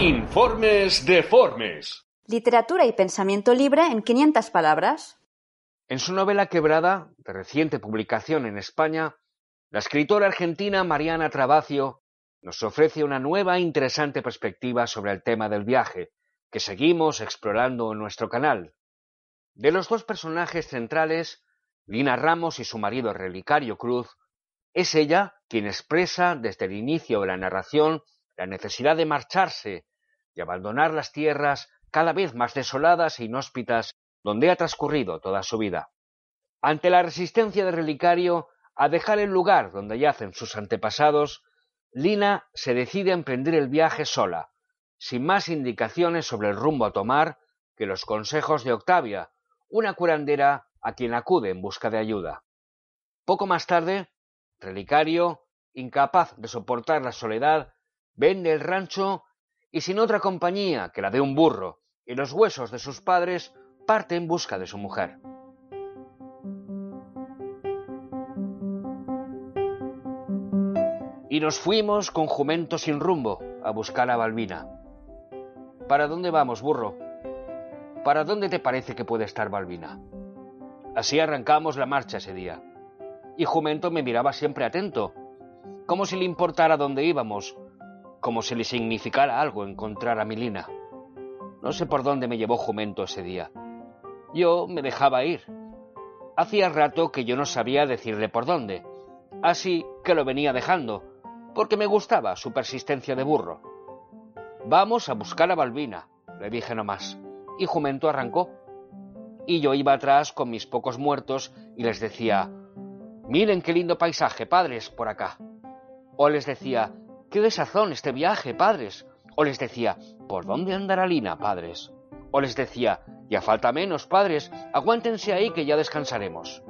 Informes deformes. Literatura y pensamiento libre en 500 palabras. En su novela Quebrada, de reciente publicación en España, la escritora argentina Mariana Trabacio nos ofrece una nueva e interesante perspectiva sobre el tema del viaje, que seguimos explorando en nuestro canal. De los dos personajes centrales, Lina Ramos y su marido Relicario Cruz, es ella quien expresa desde el inicio de la narración la necesidad de marcharse, de abandonar las tierras cada vez más desoladas e inhóspitas donde ha transcurrido toda su vida. Ante la resistencia de Relicario a dejar el lugar donde yacen sus antepasados, Lina se decide a emprender el viaje sola, sin más indicaciones sobre el rumbo a tomar que los consejos de Octavia, una curandera a quien acude en busca de ayuda. Poco más tarde, Relicario, incapaz de soportar la soledad, vende el rancho y sin otra compañía que la de un burro y los huesos de sus padres, parte en busca de su mujer. Y nos fuimos con jumento sin rumbo a buscar a Balbina. ¿Para dónde vamos, burro? ¿Para dónde te parece que puede estar Balbina? Así arrancamos la marcha ese día. Y Jumento me miraba siempre atento, como si le importara dónde íbamos como si le significara algo encontrar a Milina. No sé por dónde me llevó Jumento ese día. Yo me dejaba ir. Hacía rato que yo no sabía decirle por dónde, así que lo venía dejando, porque me gustaba su persistencia de burro. Vamos a buscar a Balbina, le dije nomás, y Jumento arrancó. Y yo iba atrás con mis pocos muertos y les decía, miren qué lindo paisaje, padres, por acá. O les decía, ¡Qué desazón este viaje, padres! O les decía, ¿por dónde andará Lina, padres? O les decía, ya falta menos, padres, aguántense ahí que ya descansaremos.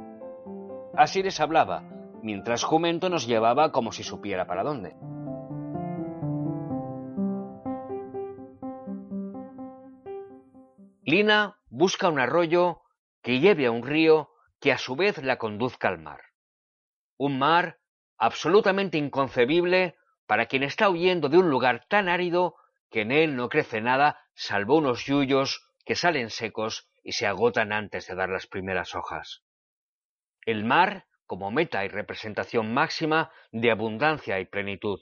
Así les hablaba, mientras Jumento nos llevaba como si supiera para dónde. Lina busca un arroyo que lleve a un río que a su vez la conduzca al mar. Un mar absolutamente inconcebible para quien está huyendo de un lugar tan árido que en él no crece nada salvo unos yuyos que salen secos y se agotan antes de dar las primeras hojas. El mar como meta y representación máxima de abundancia y plenitud.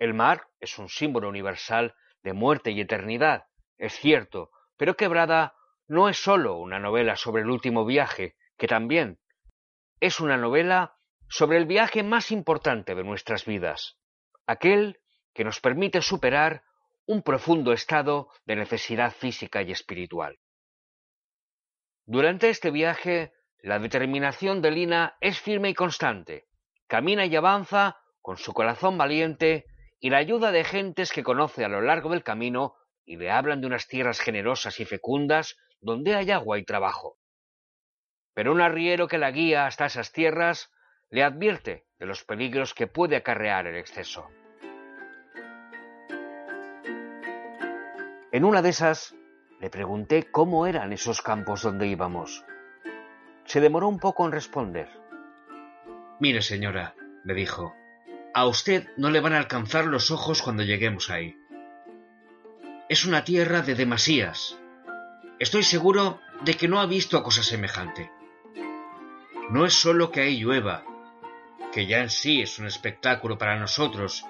El mar es un símbolo universal de muerte y eternidad, es cierto, pero Quebrada no es sólo una novela sobre el último viaje, que también es una novela sobre el viaje más importante de nuestras vidas, aquel que nos permite superar un profundo estado de necesidad física y espiritual. Durante este viaje, la determinación de Lina es firme y constante. Camina y avanza con su corazón valiente y la ayuda de gentes que conoce a lo largo del camino y le hablan de unas tierras generosas y fecundas donde hay agua y trabajo. Pero un arriero que la guía hasta esas tierras le advierte de los peligros que puede acarrear el exceso. En una de esas le pregunté cómo eran esos campos donde íbamos. Se demoró un poco en responder. Mire, señora, me dijo, a usted no le van a alcanzar los ojos cuando lleguemos ahí. Es una tierra de demasías. Estoy seguro de que no ha visto cosa semejante. No es solo que ahí llueva, que ya en sí es un espectáculo para nosotros,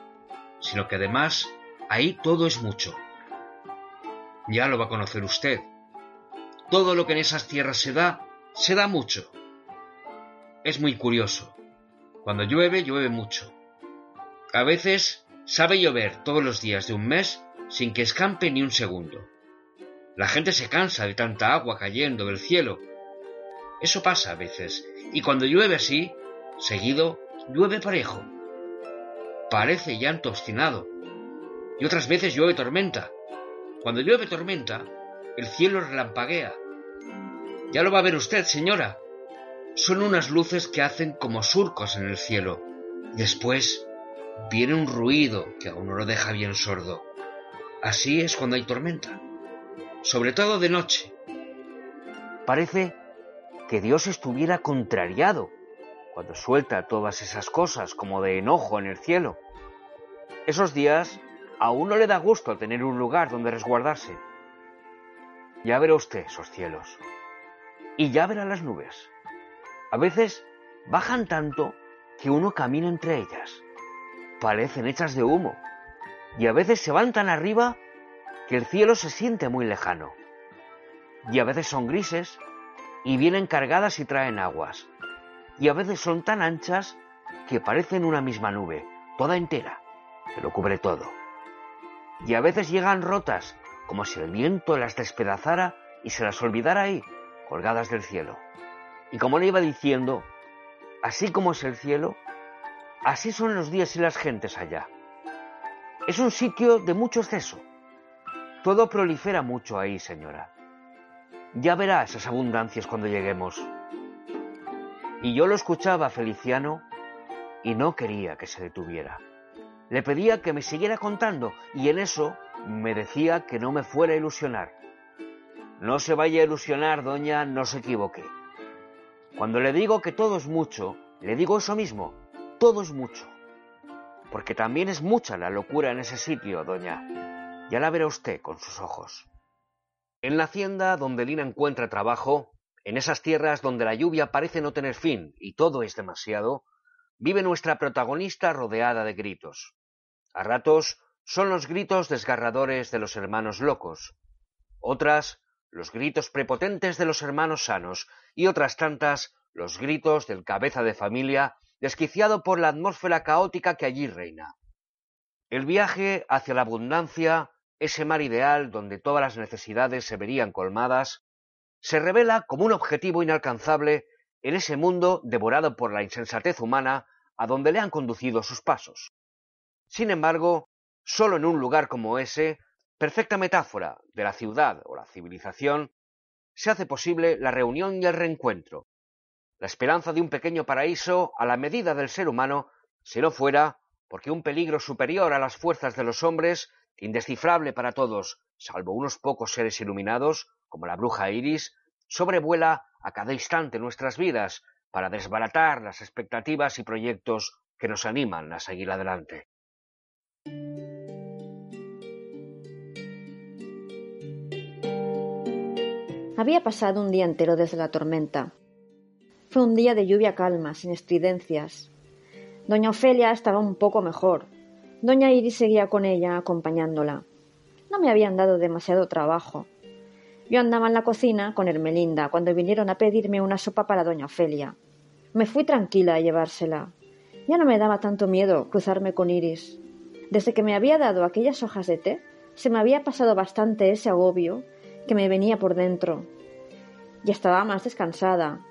sino que además ahí todo es mucho. Ya lo va a conocer usted. Todo lo que en esas tierras se da, se da mucho. Es muy curioso. Cuando llueve, llueve mucho. A veces sabe llover todos los días de un mes sin que escampe ni un segundo. La gente se cansa de tanta agua cayendo del cielo. Eso pasa a veces, y cuando llueve así, seguido, llueve parejo. Parece llanto obstinado, y otras veces llueve tormenta. Cuando llueve tormenta, el cielo relampaguea. Ya lo va a ver usted, señora. Son unas luces que hacen como surcos en el cielo. Después viene un ruido que a uno lo deja bien sordo. Así es cuando hay tormenta. Sobre todo de noche. Parece que Dios estuviera contrariado cuando suelta todas esas cosas como de enojo en el cielo. Esos días a uno le da gusto tener un lugar donde resguardarse. Ya verá usted esos cielos. Y ya verá las nubes. A veces bajan tanto que uno camina entre ellas. Parecen hechas de humo. Y a veces se van tan arriba que el cielo se siente muy lejano. Y a veces son grises y vienen cargadas y traen aguas. Y a veces son tan anchas que parecen una misma nube, toda entera, que lo cubre todo. Y a veces llegan rotas, como si el viento las despedazara y se las olvidara ahí, colgadas del cielo. Y como le iba diciendo, así como es el cielo, así son los días y las gentes allá. Es un sitio de mucho exceso. Todo prolifera mucho ahí, señora. Ya verá esas abundancias cuando lleguemos. Y yo lo escuchaba Feliciano y no quería que se detuviera. Le pedía que me siguiera contando y en eso me decía que no me fuera a ilusionar. No se vaya a ilusionar, doña, no se equivoque. Cuando le digo que todo es mucho, le digo eso mismo, todo es mucho. Porque también es mucha la locura en ese sitio, doña. Ya la verá usted con sus ojos. En la hacienda donde Lina encuentra trabajo, en esas tierras donde la lluvia parece no tener fin y todo es demasiado, vive nuestra protagonista rodeada de gritos. A ratos son los gritos desgarradores de los hermanos locos, otras los gritos prepotentes de los hermanos sanos y otras tantas los gritos del cabeza de familia desquiciado por la atmósfera caótica que allí reina. El viaje hacia la abundancia ese mar ideal donde todas las necesidades se verían colmadas, se revela como un objetivo inalcanzable en ese mundo devorado por la insensatez humana a donde le han conducido sus pasos. Sin embargo, sólo en un lugar como ese, perfecta metáfora de la ciudad o la civilización, se hace posible la reunión y el reencuentro, la esperanza de un pequeño paraíso a la medida del ser humano, si no fuera porque un peligro superior a las fuerzas de los hombres indescifrable para todos, salvo unos pocos seres iluminados, como la bruja Iris, sobrevuela a cada instante nuestras vidas para desbaratar las expectativas y proyectos que nos animan a seguir adelante. Había pasado un día entero desde la tormenta. Fue un día de lluvia calma, sin estridencias. Doña Ofelia estaba un poco mejor, Doña Iris seguía con ella, acompañándola. No me habían dado demasiado trabajo. Yo andaba en la cocina con Hermelinda cuando vinieron a pedirme una sopa para doña Ofelia. Me fui tranquila a llevársela. Ya no me daba tanto miedo cruzarme con Iris. Desde que me había dado aquellas hojas de té, se me había pasado bastante ese agobio que me venía por dentro. Ya estaba más descansada,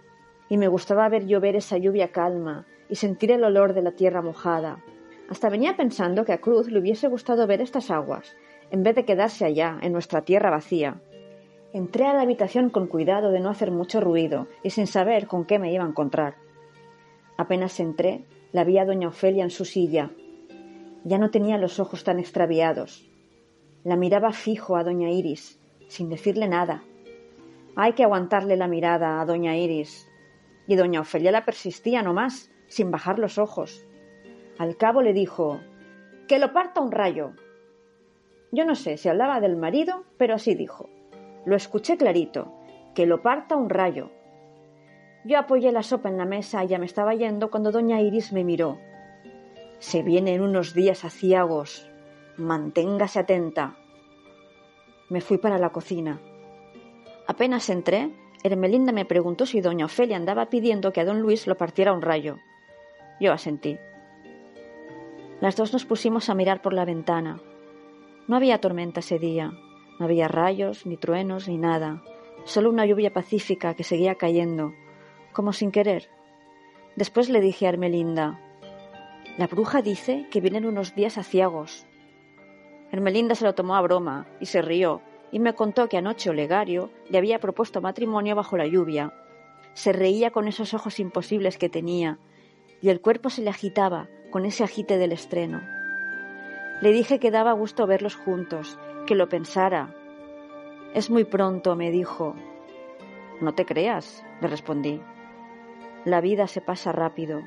y me gustaba ver llover esa lluvia calma y sentir el olor de la tierra mojada. Hasta venía pensando que a Cruz le hubiese gustado ver estas aguas, en vez de quedarse allá, en nuestra tierra vacía. Entré a la habitación con cuidado de no hacer mucho ruido y sin saber con qué me iba a encontrar. Apenas entré, la vi a doña Ofelia en su silla. Ya no tenía los ojos tan extraviados. La miraba fijo a doña Iris, sin decirle nada. Hay que aguantarle la mirada a doña Iris. Y doña Ofelia la persistía no más, sin bajar los ojos. Al cabo le dijo Que lo parta un rayo. Yo no sé si hablaba del marido, pero así dijo. Lo escuché clarito. Que lo parta un rayo. Yo apoyé la sopa en la mesa y ya me estaba yendo cuando doña Iris me miró. Se vienen unos días aciagos. Manténgase atenta. Me fui para la cocina. Apenas entré, Hermelinda me preguntó si doña Ofelia andaba pidiendo que a don Luis lo partiera un rayo. Yo asentí. Las dos nos pusimos a mirar por la ventana. No había tormenta ese día, no había rayos, ni truenos, ni nada, solo una lluvia pacífica que seguía cayendo, como sin querer. Después le dije a Hermelinda, la bruja dice que vienen unos días aciagos. Hermelinda se lo tomó a broma y se rió, y me contó que anoche Olegario le había propuesto matrimonio bajo la lluvia. Se reía con esos ojos imposibles que tenía, y el cuerpo se le agitaba con ese agite del estreno. Le dije que daba gusto verlos juntos, que lo pensara. Es muy pronto, me dijo. No te creas, le respondí. La vida se pasa rápido